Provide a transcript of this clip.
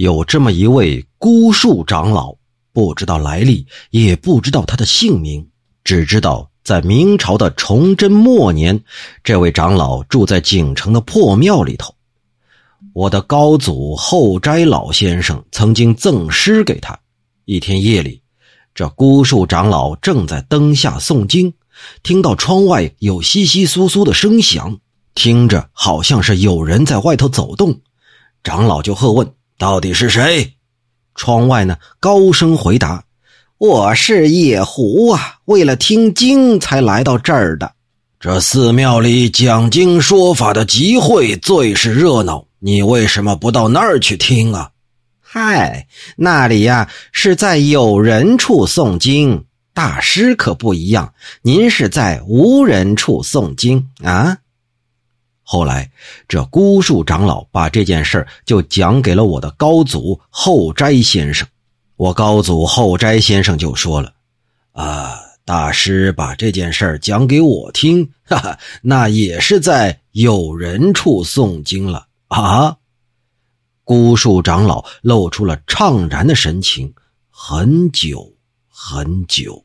有这么一位孤树长老，不知道来历，也不知道他的姓名，只知道在明朝的崇祯末年，这位长老住在景城的破庙里头。我的高祖后斋老先生曾经赠诗给他。一天夜里，这孤树长老正在灯下诵经，听到窗外有窸窸窣窣的声响，听着好像是有人在外头走动。长老就喝问。到底是谁？窗外呢？高声回答：“我是叶狐啊，为了听经才来到这儿的。这寺庙里讲经说法的集会最是热闹，你为什么不到那儿去听啊？”“嗨，那里呀是在有人处诵经，大师可不一样。您是在无人处诵经啊。”后来，这孤树长老把这件事就讲给了我的高祖后斋先生。我高祖后斋先生就说了：“啊，大师把这件事讲给我听，哈哈，那也是在有人处诵经了啊。”孤树长老露出了怅然的神情，很久很久。